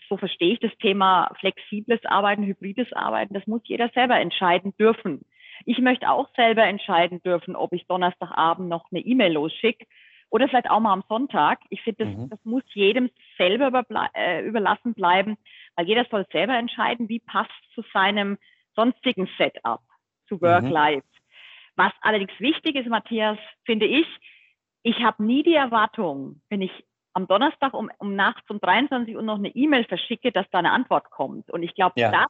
so verstehe ich das Thema flexibles Arbeiten, hybrides Arbeiten, das muss jeder selber entscheiden dürfen. Ich möchte auch selber entscheiden dürfen, ob ich Donnerstagabend noch eine E-Mail losschicke oder vielleicht auch mal am Sonntag. Ich finde, das, mhm. das muss jedem selber überble äh, überlassen bleiben, weil jeder soll selber entscheiden, wie passt zu seinem sonstigen Setup, zu Work-Life. Mhm. Was allerdings wichtig ist, Matthias, finde ich, ich habe nie die Erwartung, wenn ich am Donnerstag um, um nachts um 23 Uhr noch eine E-Mail verschicke, dass da eine Antwort kommt. Und ich glaube, ja. das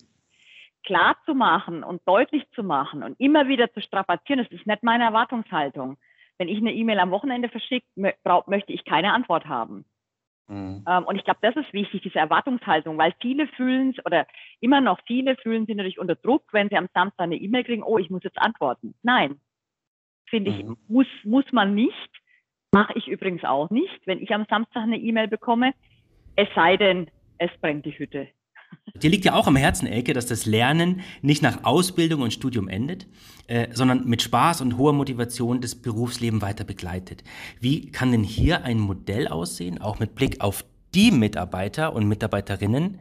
klar zu machen und deutlich zu machen und immer wieder zu strapazieren, das ist nicht meine Erwartungshaltung. Wenn ich eine E-Mail am Wochenende verschicke, möchte ich keine Antwort haben. Mhm. Ähm, und ich glaube, das ist wichtig, diese Erwartungshaltung, weil viele fühlen es oder immer noch viele fühlen sich natürlich unter Druck, wenn sie am Samstag eine E-Mail kriegen, oh, ich muss jetzt antworten. Nein, finde ich, mhm. muss, muss man nicht. Mache ich übrigens auch nicht, wenn ich am Samstag eine E-Mail bekomme, es sei denn, es brennt die Hütte. Dir liegt ja auch am Herzen, Elke, dass das Lernen nicht nach Ausbildung und Studium endet, äh, sondern mit Spaß und hoher Motivation das Berufsleben weiter begleitet. Wie kann denn hier ein Modell aussehen, auch mit Blick auf die Mitarbeiter und Mitarbeiterinnen,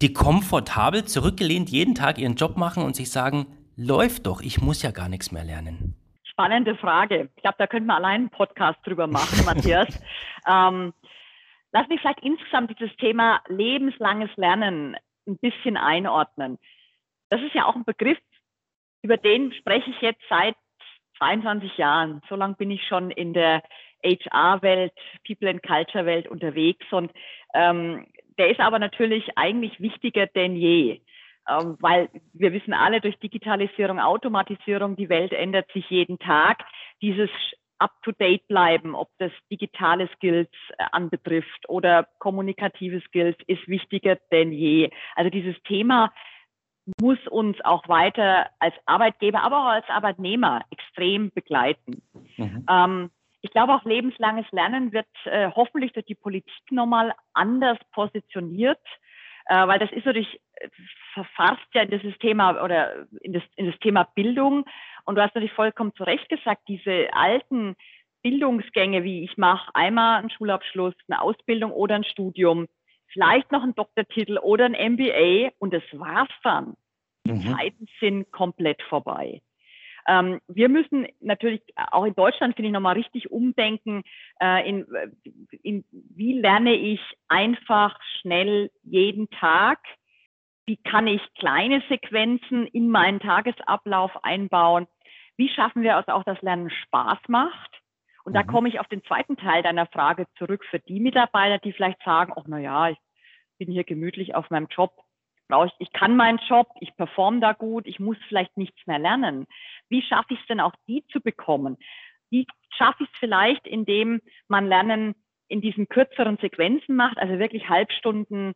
die komfortabel zurückgelehnt jeden Tag ihren Job machen und sich sagen, läuft doch, ich muss ja gar nichts mehr lernen? Spannende Frage. Ich glaube, da könnten wir allein einen Podcast drüber machen, Matthias. ähm, Lass mich vielleicht insgesamt dieses Thema lebenslanges Lernen ein bisschen einordnen. Das ist ja auch ein Begriff, über den spreche ich jetzt seit 22 Jahren. So lange bin ich schon in der HR-Welt, People and Culture-Welt unterwegs und ähm, der ist aber natürlich eigentlich wichtiger denn je, ähm, weil wir wissen alle durch Digitalisierung, Automatisierung, die Welt ändert sich jeden Tag. Dieses up-to-date bleiben, ob das digitale Skills äh, anbetrifft oder kommunikative Skills, ist wichtiger denn je. Also dieses Thema muss uns auch weiter als Arbeitgeber, aber auch als Arbeitnehmer extrem begleiten. Mhm. Ähm, ich glaube auch lebenslanges Lernen wird äh, hoffentlich durch die Politik nochmal anders positioniert, äh, weil das ist natürlich äh, verfasst ja in dieses Thema oder in das, in das Thema Bildung. Und du hast natürlich vollkommen zu Recht gesagt, diese alten Bildungsgänge, wie ich mache einmal einen Schulabschluss, eine Ausbildung oder ein Studium, vielleicht noch einen Doktortitel oder ein MBA und das war's dann. Die mhm. Zeiten sind komplett vorbei. Ähm, wir müssen natürlich auch in Deutschland, finde ich, nochmal richtig umdenken, äh, in, in, wie lerne ich einfach schnell jeden Tag wie kann ich kleine Sequenzen in meinen Tagesablauf einbauen? Wie schaffen wir es auch, dass Lernen Spaß macht? Und mhm. da komme ich auf den zweiten Teil deiner Frage zurück für die Mitarbeiter, die vielleicht sagen, ach na ja, ich bin hier gemütlich auf meinem Job, brauche ich, ich kann meinen Job, ich performe da gut, ich muss vielleicht nichts mehr lernen. Wie schaffe ich es denn auch, die zu bekommen? Wie schaffe ich es vielleicht, indem man Lernen in diesen kürzeren Sequenzen macht, also wirklich Halbstunden,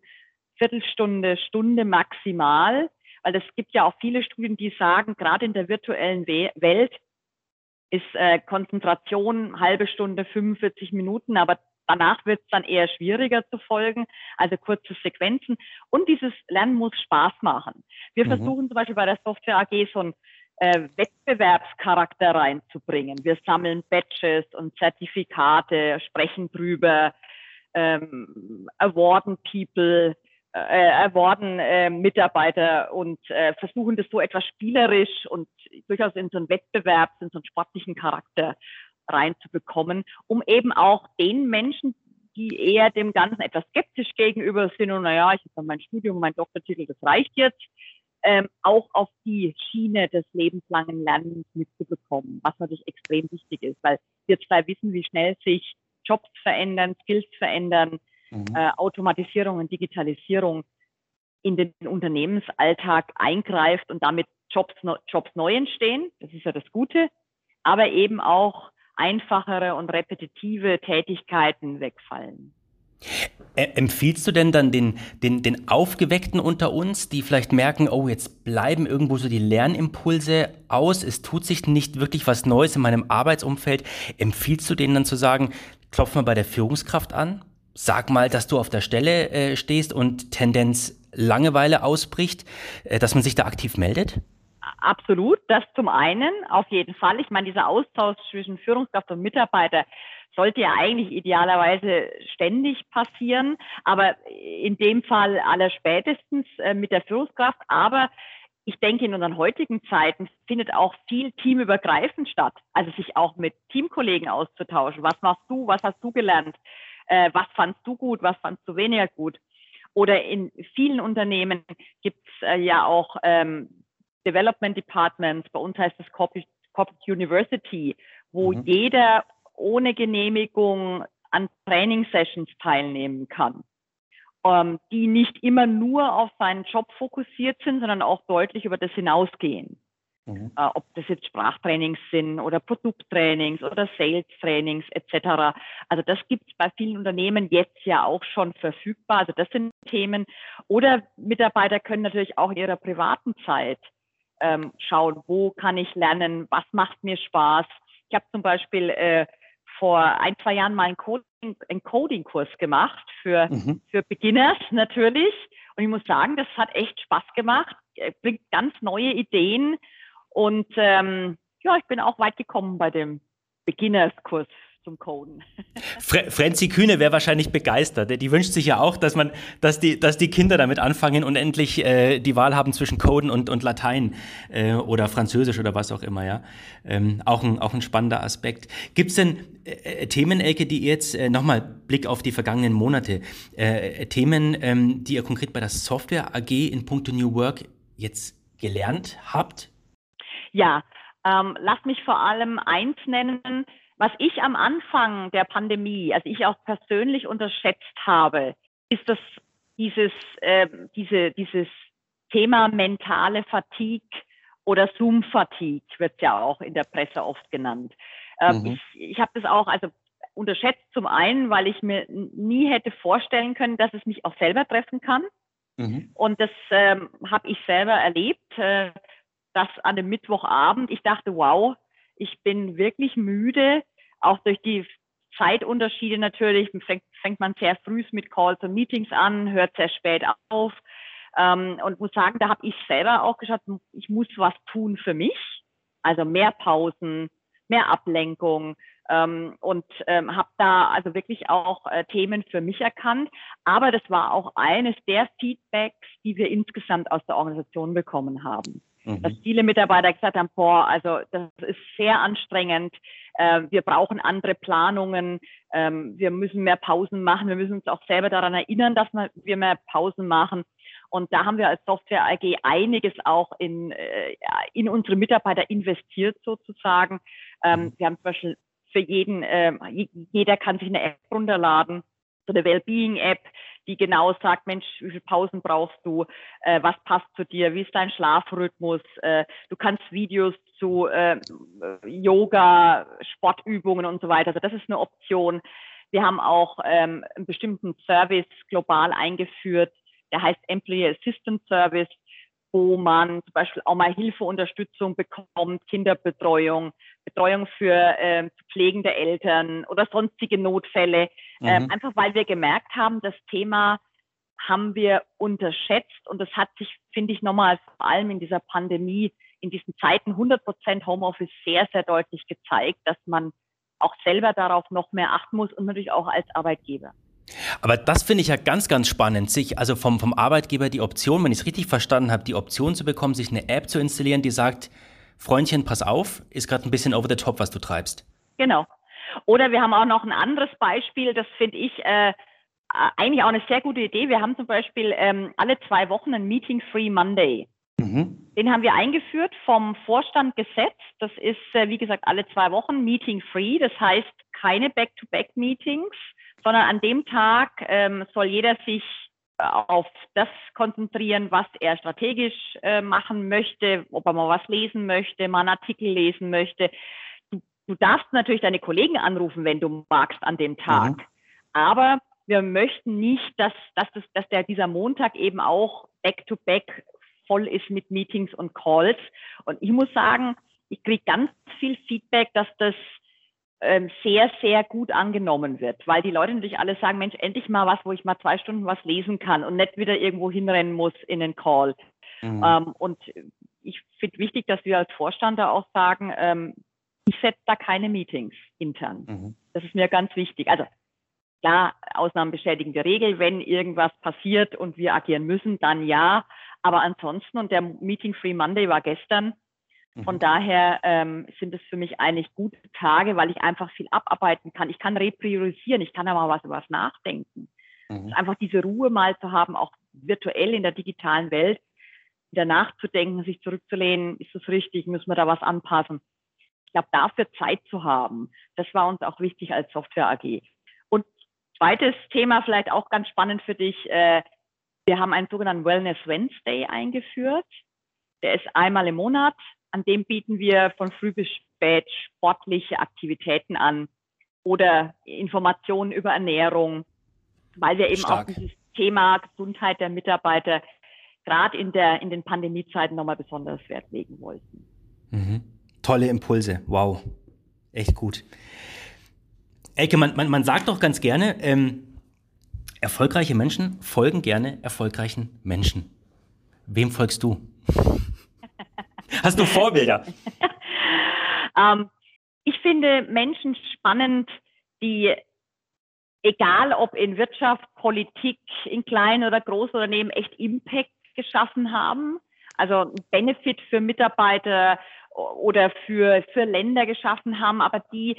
Viertelstunde, Stunde maximal, weil es gibt ja auch viele Studien, die sagen, gerade in der virtuellen Welt ist äh, Konzentration halbe Stunde, 45 Minuten, aber danach wird es dann eher schwieriger zu folgen, also kurze Sequenzen. Und dieses Lernen muss Spaß machen. Wir mhm. versuchen zum Beispiel bei der Software AG so einen äh, Wettbewerbscharakter reinzubringen. Wir sammeln Badges und Zertifikate, sprechen drüber, ähm, awarden People, äh, erworben äh, Mitarbeiter und äh, versuchen das so etwas spielerisch und durchaus in so einen Wettbewerb, in so einen sportlichen Charakter reinzubekommen, um eben auch den Menschen, die eher dem Ganzen etwas skeptisch gegenüber sind und naja, ich habe mein Studium, mein Doktortitel, das reicht jetzt, ähm, auch auf die Schiene des lebenslangen Lernens mitzubekommen, was natürlich extrem wichtig ist, weil wir zwei wissen, wie schnell sich Jobs verändern, Skills verändern, mhm. äh, Automatisierung und Digitalisierung in den Unternehmensalltag eingreift und damit Jobs, Jobs neu entstehen. Das ist ja das Gute. Aber eben auch einfachere und repetitive Tätigkeiten wegfallen. Empfiehlst du denn dann den, den, den Aufgeweckten unter uns, die vielleicht merken, oh, jetzt bleiben irgendwo so die Lernimpulse aus, es tut sich nicht wirklich was Neues in meinem Arbeitsumfeld, empfiehlst du denen dann zu sagen, klopf mal bei der Führungskraft an, sag mal, dass du auf der Stelle äh, stehst und Tendenz Langeweile ausbricht, äh, dass man sich da aktiv meldet? Absolut, das zum einen, auf jeden Fall. Ich meine, dieser Austausch zwischen Führungskraft und Mitarbeiter sollte ja eigentlich idealerweise ständig passieren, aber in dem Fall aller spätestens äh, mit der Führungskraft. Aber ich denke, in unseren heutigen Zeiten findet auch viel teamübergreifend statt. Also sich auch mit Teamkollegen auszutauschen. Was machst du? Was hast du gelernt? Äh, was fandst du gut? Was fandst du weniger gut? Oder in vielen Unternehmen gibt es äh, ja auch ähm, Development Departments, bei uns heißt es Corporate, Corporate University, wo mhm. jeder ohne Genehmigung an Training Sessions teilnehmen kann, ähm, die nicht immer nur auf seinen Job fokussiert sind, sondern auch deutlich über das hinausgehen. Mhm. Äh, ob das jetzt Sprachtrainings sind oder Produkttrainings oder Sales-Trainings etc. Also das gibt es bei vielen Unternehmen jetzt ja auch schon verfügbar. Also das sind Themen. Oder Mitarbeiter können natürlich auch in ihrer privaten Zeit ähm, schauen, wo kann ich lernen, was macht mir Spaß. Ich habe zum Beispiel äh, vor ein, zwei Jahren mal einen, Coding, einen Coding-Kurs gemacht für, mhm. für Beginners natürlich. Und ich muss sagen, das hat echt Spaß gemacht, bringt ganz neue Ideen. Und ähm, ja, ich bin auch weit gekommen bei dem Beginners-Kurs zum Coden. Fre Frenzi Kühne wäre wahrscheinlich begeistert. Die wünscht sich ja auch, dass man, dass die, dass die Kinder damit anfangen und endlich äh, die Wahl haben zwischen Coden und, und Latein äh, oder Französisch oder was auch immer, ja. Ähm, auch, ein, auch ein spannender Aspekt. Gibt es denn äh, Themen, Elke, die ihr jetzt äh, nochmal Blick auf die vergangenen Monate, äh, Themen, ähm, die ihr konkret bei der Software AG in puncto New Work jetzt gelernt habt? Ja, ähm, lass mich vor allem eins nennen, was ich am Anfang der Pandemie, also ich auch persönlich unterschätzt habe, ist das dieses, äh, diese, dieses Thema mentale Fatigue oder Zoom-Fatigue wird ja auch in der Presse oft genannt. Ähm, mhm. Ich, ich habe das auch also unterschätzt zum einen, weil ich mir nie hätte vorstellen können, dass es mich auch selber treffen kann. Mhm. Und das ähm, habe ich selber erlebt, äh, dass an dem Mittwochabend ich dachte, wow, ich bin wirklich müde, auch durch die Zeitunterschiede natürlich. Fängt, fängt man sehr früh mit Calls und Meetings an, hört sehr spät auf. Ähm, und muss sagen, da habe ich selber auch geschaut, ich muss was tun für mich. Also mehr Pausen, mehr Ablenkung ähm, und ähm, habe da also wirklich auch äh, Themen für mich erkannt. Aber das war auch eines der Feedbacks, die wir insgesamt aus der Organisation bekommen haben mhm. dass viele Mitarbeiter gesagt haben, boah, also das ist sehr anstrengend, äh, wir brauchen andere Planungen, ähm, wir müssen mehr Pausen machen, wir müssen uns auch selber daran erinnern, dass wir mehr Pausen machen. Und da haben wir als Software AG einiges auch in, äh, in unsere Mitarbeiter investiert sozusagen. Ähm, mhm. wir haben zum Beispiel für jeden, äh, jeder kann sich eine App runterladen, so eine Wellbeing-App, die genau sagt, Mensch, wie viele Pausen brauchst du, äh, was passt zu dir, wie ist dein Schlafrhythmus, äh, du kannst Videos zu äh, Yoga, Sportübungen und so weiter. Also das ist eine Option. Wir haben auch ähm, einen bestimmten Service global eingeführt, der heißt Employee Assistance Service wo man zum Beispiel auch mal Hilfe, Unterstützung bekommt, Kinderbetreuung, Betreuung für äh, pflegende Eltern oder sonstige Notfälle. Ähm, mhm. einfach weil wir gemerkt haben, das Thema haben wir unterschätzt und das hat sich, finde ich, nochmal vor allem in dieser Pandemie, in diesen Zeiten 100 Prozent Homeoffice sehr, sehr deutlich gezeigt, dass man auch selber darauf noch mehr achten muss und natürlich auch als Arbeitgeber. Aber das finde ich ja ganz, ganz spannend, sich also vom, vom Arbeitgeber die Option, wenn ich es richtig verstanden habe, die Option zu bekommen, sich eine App zu installieren, die sagt, Freundchen, pass auf, ist gerade ein bisschen over the top, was du treibst. Genau. Oder wir haben auch noch ein anderes Beispiel, das finde ich äh, eigentlich auch eine sehr gute Idee. Wir haben zum Beispiel ähm, alle zwei Wochen ein Meeting-Free Monday. Mhm. Den haben wir eingeführt, vom Vorstand gesetzt. Das ist, äh, wie gesagt, alle zwei Wochen Meeting-Free. Das heißt, keine Back-to-Back-Meetings, sondern an dem Tag ähm, soll jeder sich auf das konzentrieren, was er strategisch äh, machen möchte, ob er mal was lesen möchte, mal einen Artikel lesen möchte. Du, darfst natürlich deine Kollegen anrufen, wenn du magst an dem Tag. Mhm. Aber wir möchten nicht, dass, dass, das, dass der, dieser Montag eben auch back-to-back -back voll ist mit Meetings und Calls. Und ich muss sagen, ich kriege ganz viel Feedback, dass das ähm, sehr, sehr gut angenommen wird, weil die Leute natürlich alle sagen, Mensch, endlich mal was, wo ich mal zwei Stunden was lesen kann und nicht wieder irgendwo hinrennen muss in den Call. Mhm. Ähm, und ich finde wichtig, dass wir als Vorstand da auch sagen, ähm, ich setze da keine Meetings intern. Mhm. Das ist mir ganz wichtig. Also klar, Ausnahmen bestätigen die Regel. Wenn irgendwas passiert und wir agieren müssen, dann ja. Aber ansonsten, und der Meeting Free Monday war gestern, von mhm. daher ähm, sind es für mich eigentlich gute Tage, weil ich einfach viel abarbeiten kann. Ich kann repriorisieren, ich kann da mal was über was nachdenken. Mhm. Einfach diese Ruhe mal zu haben, auch virtuell in der digitalen Welt, wieder nachzudenken, sich zurückzulehnen, ist das richtig, müssen wir da was anpassen. Ich glaube, dafür Zeit zu haben, das war uns auch wichtig als Software AG. Und zweites Thema, vielleicht auch ganz spannend für dich, äh, wir haben einen sogenannten Wellness Wednesday eingeführt. Der ist einmal im Monat an dem bieten wir von früh bis spät sportliche Aktivitäten an oder Informationen über Ernährung, weil wir eben Stark. auch dieses Thema Gesundheit der Mitarbeiter gerade in, der, in den Pandemiezeiten nochmal besonders Wert legen wollten. Mhm. Tolle Impulse, wow, echt gut. Elke, man, man, man sagt doch ganz gerne, ähm, erfolgreiche Menschen folgen gerne erfolgreichen Menschen. Wem folgst du? Hast du Vorbilder? ähm, ich finde Menschen spannend, die, egal ob in Wirtschaft, Politik, in kleinen oder großen Unternehmen, echt Impact geschaffen haben. Also Benefit für Mitarbeiter oder für, für Länder geschaffen haben, aber die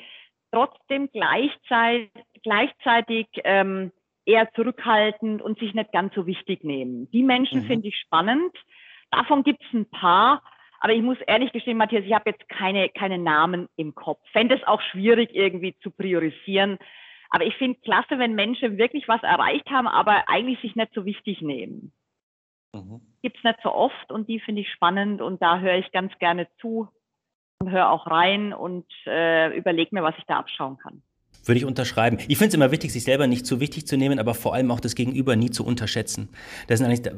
trotzdem gleichzeitig, gleichzeitig ähm, eher zurückhaltend und sich nicht ganz so wichtig nehmen. Die Menschen mhm. finde ich spannend. Davon gibt es ein paar, aber ich muss ehrlich gestehen, Matthias, ich habe jetzt keine, keine Namen im Kopf. Fände es auch schwierig, irgendwie zu priorisieren. Aber ich finde klasse, wenn Menschen wirklich was erreicht haben, aber eigentlich sich nicht so wichtig nehmen. Mhm. Gibt es nicht so oft und die finde ich spannend und da höre ich ganz gerne zu und höre auch rein und äh, überlege mir, was ich da abschauen kann. Würde ich unterschreiben. Ich finde es immer wichtig, sich selber nicht zu wichtig zu nehmen, aber vor allem auch das Gegenüber nie zu unterschätzen. Das sind eigentlich,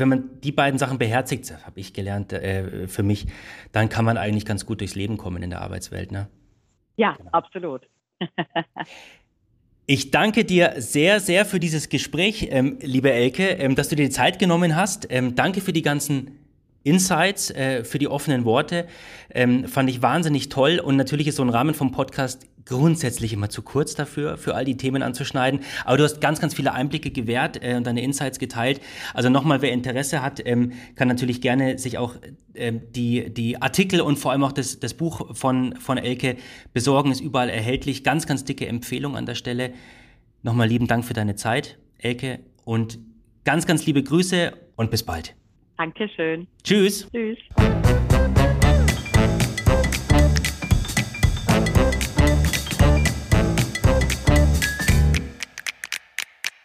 wenn man die beiden Sachen beherzigt, habe ich gelernt äh, für mich, dann kann man eigentlich ganz gut durchs Leben kommen in der Arbeitswelt. Ne? Ja, genau. absolut. Ich danke dir sehr, sehr für dieses Gespräch, ähm, liebe Elke, ähm, dass du dir die Zeit genommen hast. Ähm, danke für die ganzen Insights, äh, für die offenen Worte. Ähm, fand ich wahnsinnig toll. Und natürlich ist so ein Rahmen vom Podcast grundsätzlich immer zu kurz dafür, für all die Themen anzuschneiden. Aber du hast ganz, ganz viele Einblicke gewährt äh, und deine Insights geteilt. Also nochmal, wer Interesse hat, ähm, kann natürlich gerne sich auch ähm, die, die Artikel und vor allem auch das, das Buch von, von Elke besorgen. Ist überall erhältlich. Ganz, ganz dicke Empfehlung an der Stelle. Nochmal lieben Dank für deine Zeit, Elke. Und ganz, ganz liebe Grüße und bis bald. Dankeschön. Tschüss. Tschüss.